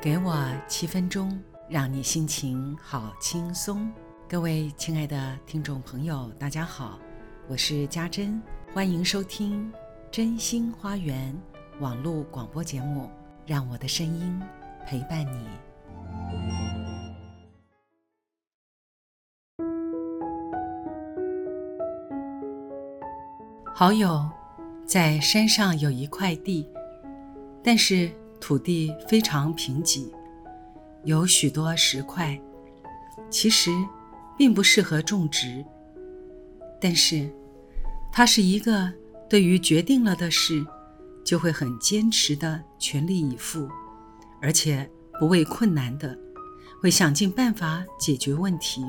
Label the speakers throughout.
Speaker 1: 给我七分钟，让你心情好轻松。各位亲爱的听众朋友，大家好，我是家珍，欢迎收听《真心花园》网络广播节目，让我的声音陪伴你。好友在山上有一块地，但是。土地非常贫瘠，有许多石块，其实并不适合种植。但是，他是一个对于决定了的事就会很坚持的全力以赴，而且不畏困难的，会想尽办法解决问题。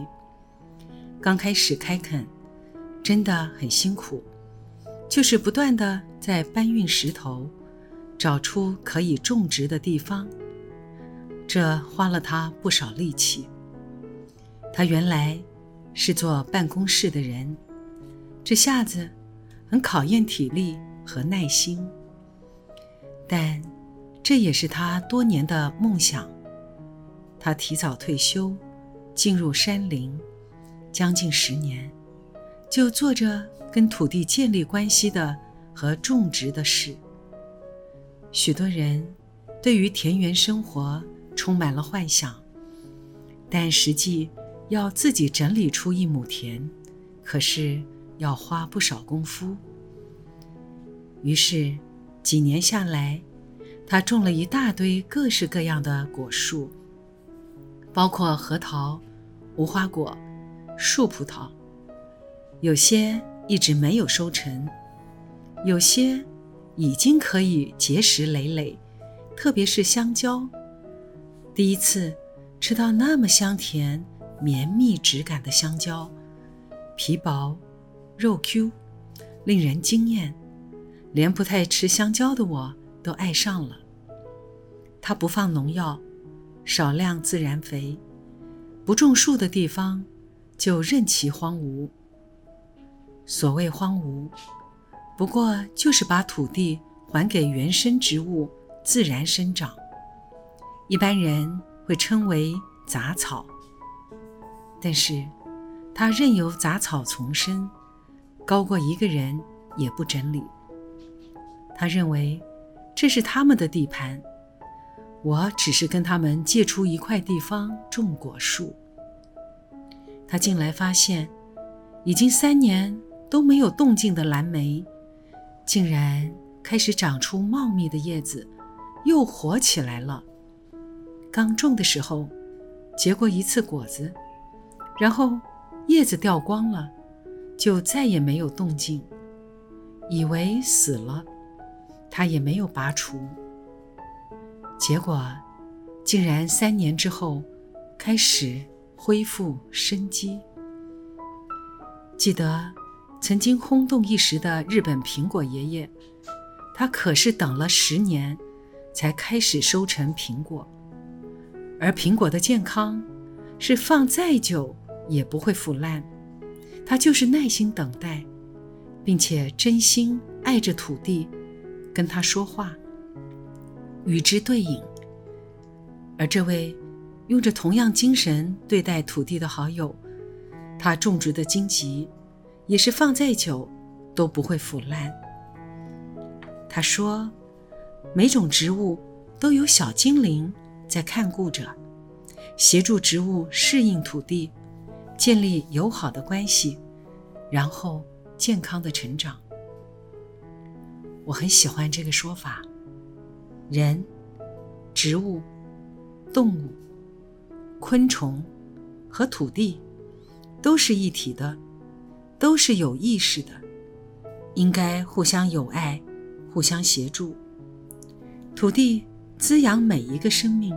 Speaker 1: 刚开始开垦，真的很辛苦，就是不断的在搬运石头。找出可以种植的地方，这花了他不少力气。他原来是做办公室的人，这下子很考验体力和耐心。但这也是他多年的梦想。他提早退休，进入山林，将近十年，就做着跟土地建立关系的和种植的事。许多人对于田园生活充满了幻想，但实际要自己整理出一亩田，可是要花不少功夫。于是，几年下来，他种了一大堆各式各样的果树，包括核桃、无花果、树葡萄，有些一直没有收成，有些。已经可以结实累累，特别是香蕉。第一次吃到那么香甜、绵密质感的香蕉，皮薄，肉 Q，令人惊艳，连不太吃香蕉的我都爱上了。它不放农药，少量自然肥，不种树的地方就任其荒芜。所谓荒芜。不过就是把土地还给原生植物自然生长，一般人会称为杂草。但是，他任由杂草丛生，高过一个人也不整理。他认为这是他们的地盘，我只是跟他们借出一块地方种果树。他进来发现，已经三年都没有动静的蓝莓。竟然开始长出茂密的叶子，又活起来了。刚种的时候结过一次果子，然后叶子掉光了，就再也没有动静。以为死了，他也没有拔除。结果竟然三年之后开始恢复生机。记得。曾经轰动一时的日本苹果爷爷，他可是等了十年，才开始收成苹果。而苹果的健康，是放再久也不会腐烂。他就是耐心等待，并且真心爱着土地，跟他说话，与之对饮。而这位用着同样精神对待土地的好友，他种植的荆棘。也是放再久都不会腐烂。他说：“每种植物都有小精灵在看顾着，协助植物适应土地，建立友好的关系，然后健康的成长。”我很喜欢这个说法。人、植物、动物、昆虫和土地都是一体的。都是有意识的，应该互相友爱，互相协助。土地滋养每一个生命，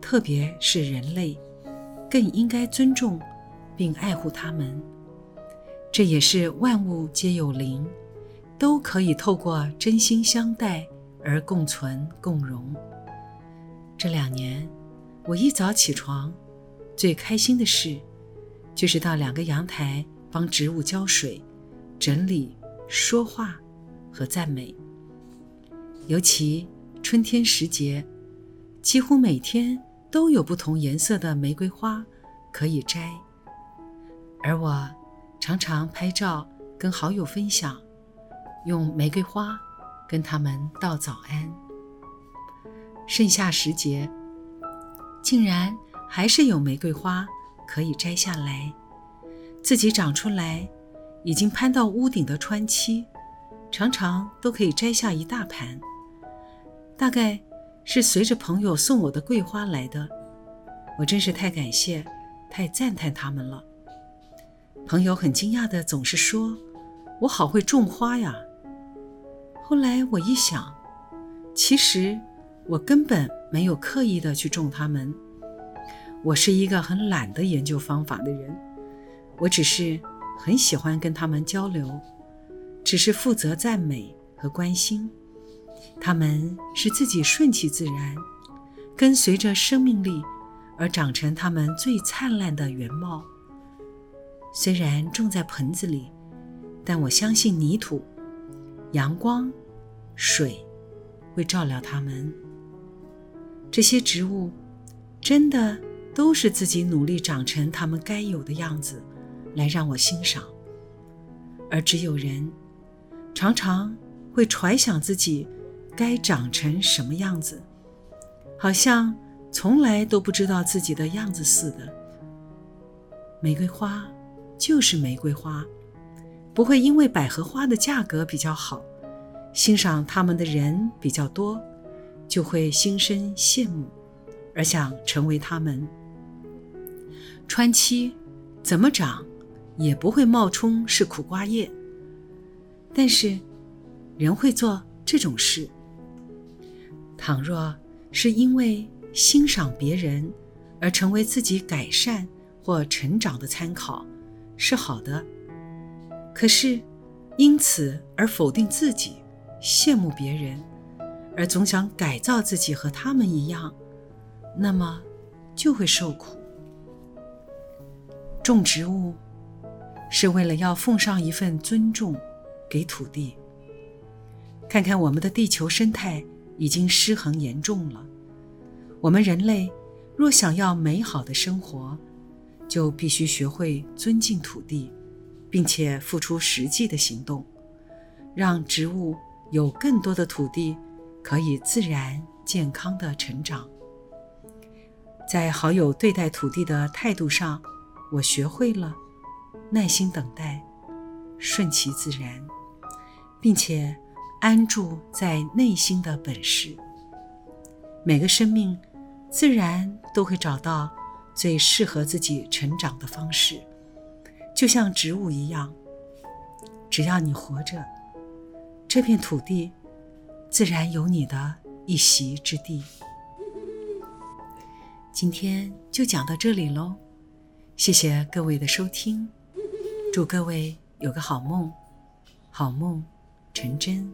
Speaker 1: 特别是人类，更应该尊重并爱护他们。这也是万物皆有灵，都可以透过真心相待而共存共荣。这两年，我一早起床，最开心的事，就是到两个阳台。帮植物浇水、整理、说话和赞美。尤其春天时节，几乎每天都有不同颜色的玫瑰花可以摘，而我常常拍照跟好友分享，用玫瑰花跟他们道早安。盛夏时节，竟然还是有玫瑰花可以摘下来，自己长出来，已经攀到屋顶的川七，常常都可以摘下一大盘。大概是随着朋友送我的桂花来的，我真是太感谢、太赞叹他们了。朋友很惊讶的总是说：“我好会种花呀。”后来我一想，其实我根本没有刻意的去种它们。我是一个很懒得研究方法的人，我只是很喜欢跟他们交流，只是负责赞美和关心。他们是自己顺其自然，跟随着生命力而长成他们最灿烂的原貌。虽然种在盆子里，但我相信泥土、阳光、水会照料它们。这些植物真的都是自己努力长成它们该有的样子，来让我欣赏。而只有人常常会揣想自己。该长成什么样子？好像从来都不知道自己的样子似的。玫瑰花就是玫瑰花，不会因为百合花的价格比较好，欣赏它们的人比较多，就会心生羡慕，而想成为它们。川七怎么长，也不会冒充是苦瓜叶。但是，人会做这种事。倘若是因为欣赏别人而成为自己改善或成长的参考，是好的；可是因此而否定自己、羡慕别人，而总想改造自己和他们一样，那么就会受苦。种植物是为了要奉上一份尊重给土地。看看我们的地球生态。已经失衡严重了。我们人类若想要美好的生活，就必须学会尊敬土地，并且付出实际的行动，让植物有更多的土地可以自然健康的成长。在好友对待土地的态度上，我学会了耐心等待，顺其自然，并且。安住在内心的本事。每个生命自然都会找到最适合自己成长的方式，就像植物一样。只要你活着，这片土地自然有你的一席之地。今天就讲到这里喽，谢谢各位的收听，祝各位有个好梦，好梦成真。